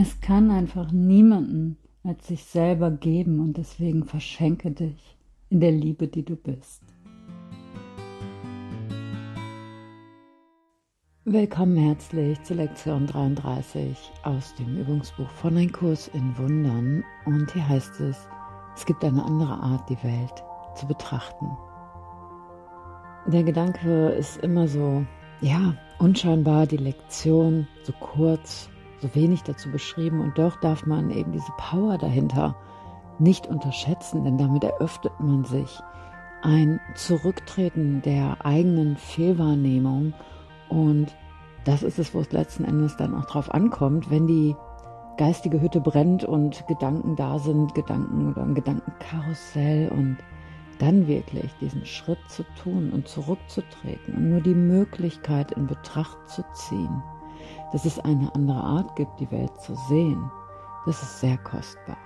Es kann einfach niemanden als sich selber geben und deswegen verschenke dich in der Liebe, die du bist. Willkommen herzlich zur Lektion 33 aus dem Übungsbuch von Ein Kurs in Wundern. Und hier heißt es, es gibt eine andere Art, die Welt zu betrachten. Der Gedanke ist immer so, ja, unscheinbar die Lektion, so kurz, so wenig dazu beschrieben. Und doch darf man eben diese Power dahinter nicht unterschätzen, denn damit eröffnet man sich. Ein Zurücktreten der eigenen Fehlwahrnehmung. Und das ist es, wo es letzten Endes dann auch drauf ankommt, wenn die geistige Hütte brennt und Gedanken da sind, Gedanken oder ein Gedankenkarussell und dann wirklich diesen Schritt zu tun und zurückzutreten und nur die Möglichkeit in Betracht zu ziehen dass es eine andere Art gibt, die Welt zu sehen, das ist sehr kostbar.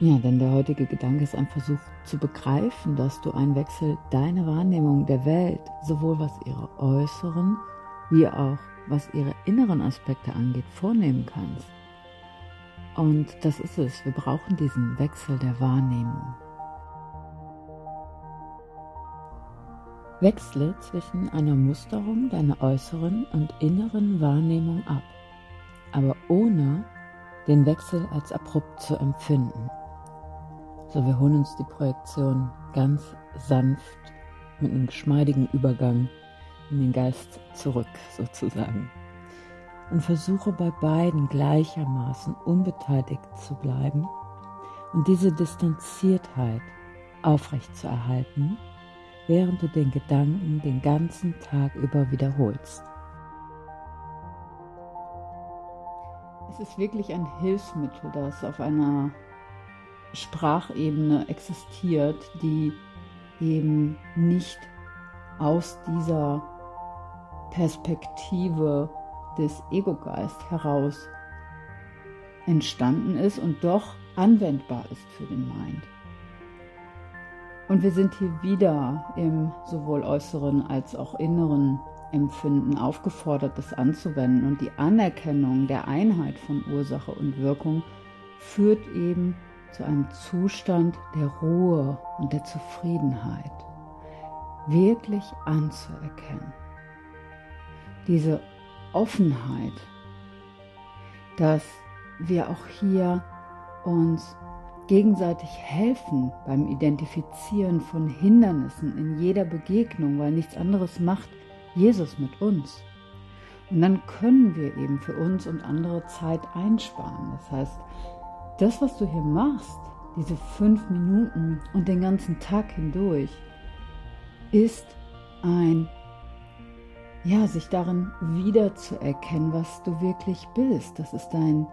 Ja, denn der heutige Gedanke ist ein Versuch zu begreifen, dass du einen Wechsel deiner Wahrnehmung der Welt, sowohl was ihre äußeren wie auch was ihre inneren Aspekte angeht, vornehmen kannst. Und das ist es, wir brauchen diesen Wechsel der Wahrnehmung. Wechsle zwischen einer Musterung deiner äußeren und inneren Wahrnehmung ab, aber ohne den Wechsel als abrupt zu empfinden. So, wir holen uns die Projektion ganz sanft mit einem geschmeidigen Übergang in den Geist zurück, sozusagen. Und versuche bei beiden gleichermaßen unbeteiligt zu bleiben und diese Distanziertheit aufrechtzuerhalten während du den Gedanken den ganzen Tag über wiederholst. Es ist wirklich ein Hilfsmittel, das auf einer Sprachebene existiert, die eben nicht aus dieser Perspektive des Ego-Geist heraus entstanden ist und doch anwendbar ist für den Mind. Und wir sind hier wieder im sowohl äußeren als auch inneren Empfinden aufgefordert, das anzuwenden. Und die Anerkennung der Einheit von Ursache und Wirkung führt eben zu einem Zustand der Ruhe und der Zufriedenheit. Wirklich anzuerkennen. Diese Offenheit, dass wir auch hier uns gegenseitig helfen beim Identifizieren von Hindernissen in jeder Begegnung, weil nichts anderes macht Jesus mit uns. Und dann können wir eben für uns und andere Zeit einsparen. Das heißt, das, was du hier machst, diese fünf Minuten und den ganzen Tag hindurch, ist ein, ja, sich darin wiederzuerkennen, was du wirklich bist. Das ist dein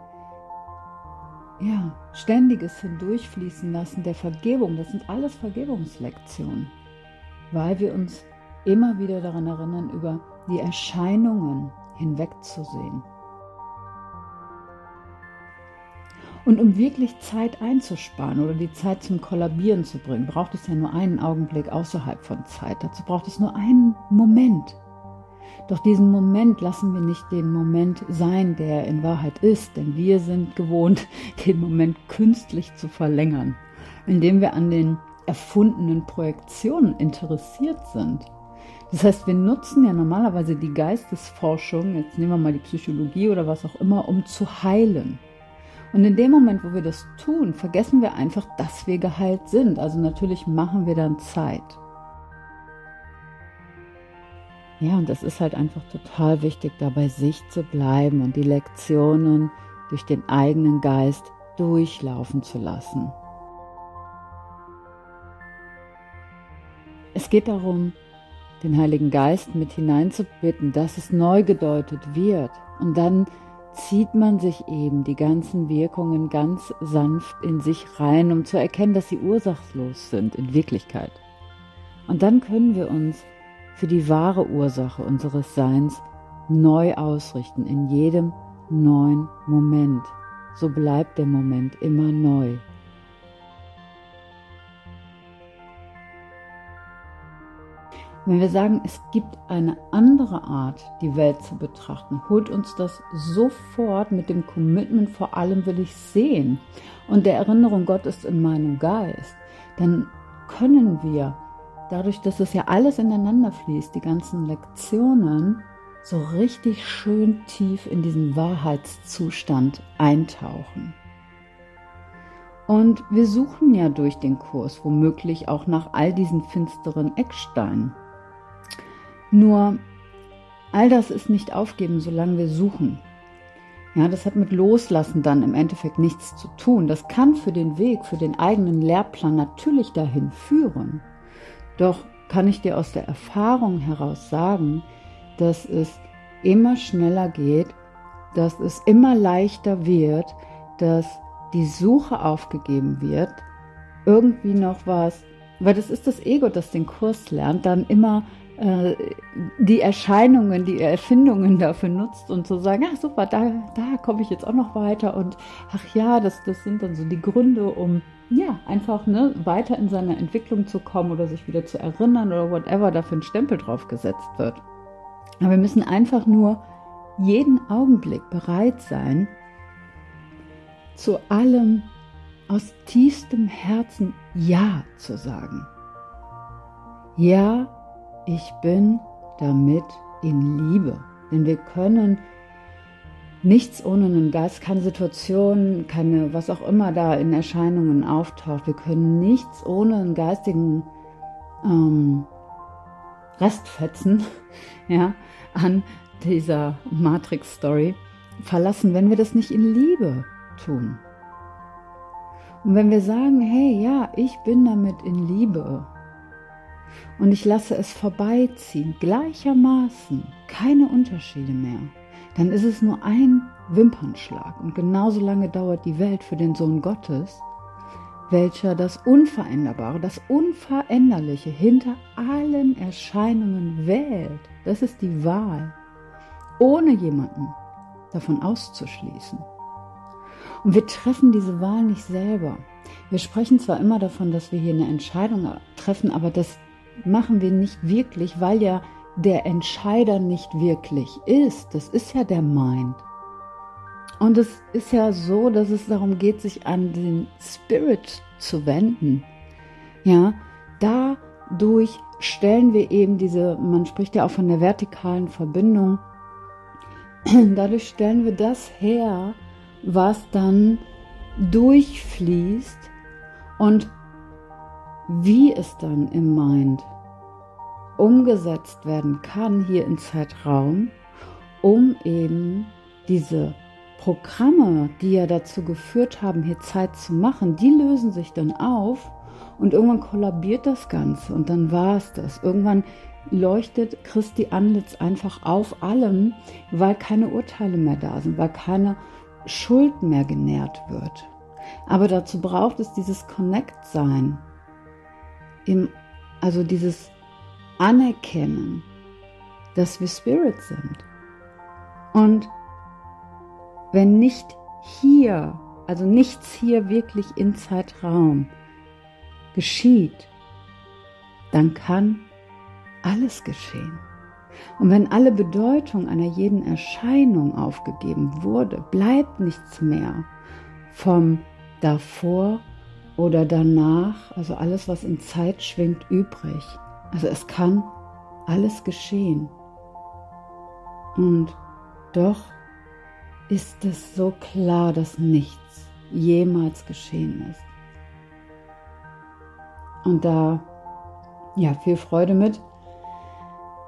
ja, ständiges Hindurchfließen lassen der Vergebung, das sind alles Vergebungslektionen, weil wir uns immer wieder daran erinnern, über die Erscheinungen hinwegzusehen. Und um wirklich Zeit einzusparen oder die Zeit zum Kollabieren zu bringen, braucht es ja nur einen Augenblick außerhalb von Zeit. Dazu braucht es nur einen Moment. Doch diesen Moment lassen wir nicht den Moment sein, der in Wahrheit ist, denn wir sind gewohnt, den Moment künstlich zu verlängern, indem wir an den erfundenen Projektionen interessiert sind. Das heißt, wir nutzen ja normalerweise die Geistesforschung, jetzt nehmen wir mal die Psychologie oder was auch immer, um zu heilen. Und in dem Moment, wo wir das tun, vergessen wir einfach, dass wir geheilt sind. Also natürlich machen wir dann Zeit. Ja, und es ist halt einfach total wichtig, da bei sich zu bleiben und die Lektionen durch den eigenen Geist durchlaufen zu lassen. Es geht darum, den Heiligen Geist mit hineinzubitten, dass es neu gedeutet wird. Und dann zieht man sich eben die ganzen Wirkungen ganz sanft in sich rein, um zu erkennen, dass sie ursachslos sind in Wirklichkeit. Und dann können wir uns für die wahre Ursache unseres Seins neu ausrichten in jedem neuen Moment. So bleibt der Moment immer neu. Wenn wir sagen, es gibt eine andere Art, die Welt zu betrachten, holt uns das sofort mit dem Commitment, vor allem will ich sehen und der Erinnerung, Gott ist in meinem Geist, dann können wir, dadurch, dass es ja alles ineinander fließt, die ganzen Lektionen, so richtig schön tief in diesen Wahrheitszustand eintauchen. Und wir suchen ja durch den Kurs womöglich auch nach all diesen finsteren Ecksteinen. Nur all das ist nicht aufgeben, solange wir suchen. Ja, das hat mit Loslassen dann im Endeffekt nichts zu tun. Das kann für den Weg, für den eigenen Lehrplan natürlich dahin führen. Doch kann ich dir aus der Erfahrung heraus sagen, dass es immer schneller geht, dass es immer leichter wird, dass die Suche aufgegeben wird, irgendwie noch was, weil das ist das Ego, das den Kurs lernt, dann immer die Erscheinungen, die Erfindungen dafür nutzt und zu sagen, ach super, da, da komme ich jetzt auch noch weiter und ach ja, das, das sind dann so die Gründe, um ja, einfach ne, weiter in seiner Entwicklung zu kommen oder sich wieder zu erinnern oder whatever da für ein Stempel drauf gesetzt wird. Aber wir müssen einfach nur jeden Augenblick bereit sein, zu allem aus tiefstem Herzen Ja zu sagen. Ja, ich bin damit in Liebe. Denn wir können nichts ohne einen Geist, keine Situation, keine, was auch immer da in Erscheinungen auftaucht. Wir können nichts ohne einen geistigen ähm, Restfetzen ja, an dieser Matrix-Story verlassen, wenn wir das nicht in Liebe tun. Und wenn wir sagen, hey, ja, ich bin damit in Liebe, und ich lasse es vorbeiziehen, gleichermaßen, keine Unterschiede mehr, dann ist es nur ein Wimpernschlag und genauso lange dauert die Welt für den Sohn Gottes, welcher das Unveränderbare, das Unveränderliche hinter allen Erscheinungen wählt. Das ist die Wahl, ohne jemanden davon auszuschließen. Und wir treffen diese Wahl nicht selber. Wir sprechen zwar immer davon, dass wir hier eine Entscheidung treffen, aber das machen wir nicht wirklich, weil ja der Entscheider nicht wirklich ist. Das ist ja der Mind. Und es ist ja so, dass es darum geht, sich an den Spirit zu wenden. Ja, dadurch stellen wir eben diese, man spricht ja auch von der vertikalen Verbindung, dadurch stellen wir das her, was dann durchfließt und wie es dann im Mind umgesetzt werden kann hier in Zeitraum, um eben diese Programme, die ja dazu geführt haben, hier Zeit zu machen, die lösen sich dann auf und irgendwann kollabiert das Ganze und dann war es das. Irgendwann leuchtet Christi Antlitz einfach auf allem, weil keine Urteile mehr da sind, weil keine Schuld mehr genährt wird. Aber dazu braucht es dieses Connect-Sein, im, also dieses Anerkennen, dass wir Spirit sind. Und wenn nicht hier, also nichts hier wirklich in Zeitraum geschieht, dann kann alles geschehen. Und wenn alle Bedeutung einer jeden Erscheinung aufgegeben wurde, bleibt nichts mehr vom davor oder danach, also alles, was in Zeit schwingt, übrig. Also es kann alles geschehen. Und doch ist es so klar, dass nichts jemals geschehen ist. Und da, ja, viel Freude mit,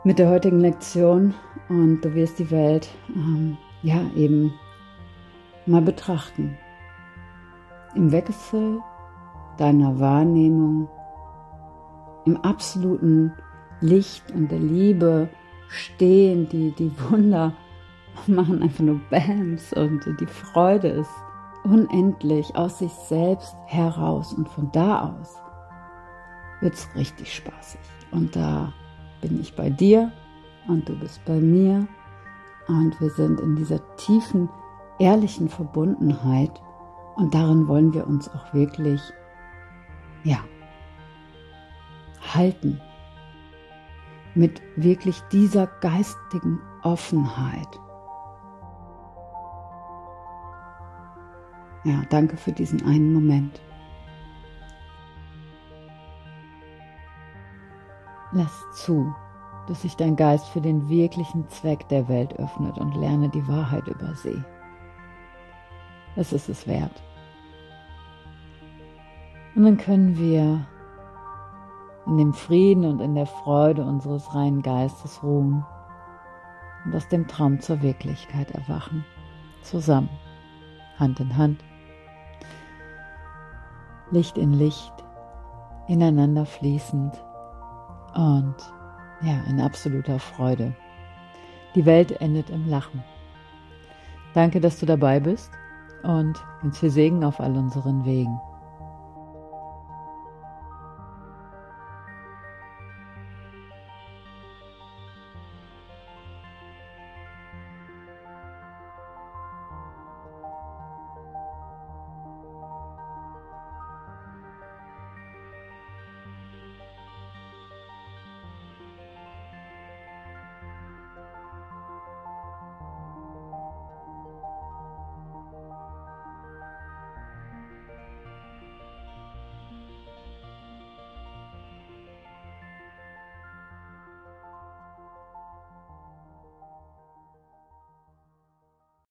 mit der heutigen Lektion und du wirst die Welt, ähm, ja, eben mal betrachten. Im Wechsel deiner Wahrnehmung, im absoluten Licht und der Liebe stehen, die, die Wunder machen einfach nur Bams und die Freude ist unendlich aus sich selbst heraus und von da aus wird es richtig spaßig. Und da bin ich bei dir und du bist bei mir und wir sind in dieser tiefen, ehrlichen Verbundenheit und darin wollen wir uns auch wirklich ja, halten. mit wirklich dieser geistigen Offenheit. Ja, danke für diesen einen Moment. Lass zu, dass sich dein Geist für den wirklichen Zweck der Welt öffnet und lerne die Wahrheit über sie. Es ist es wert. Und dann können wir in dem Frieden und in der Freude unseres reinen Geistes ruhen und aus dem Traum zur Wirklichkeit erwachen. Zusammen, Hand in Hand, Licht in Licht, ineinander fließend und ja, in absoluter Freude. Die Welt endet im Lachen. Danke, dass du dabei bist und ganz viel Segen auf all unseren Wegen.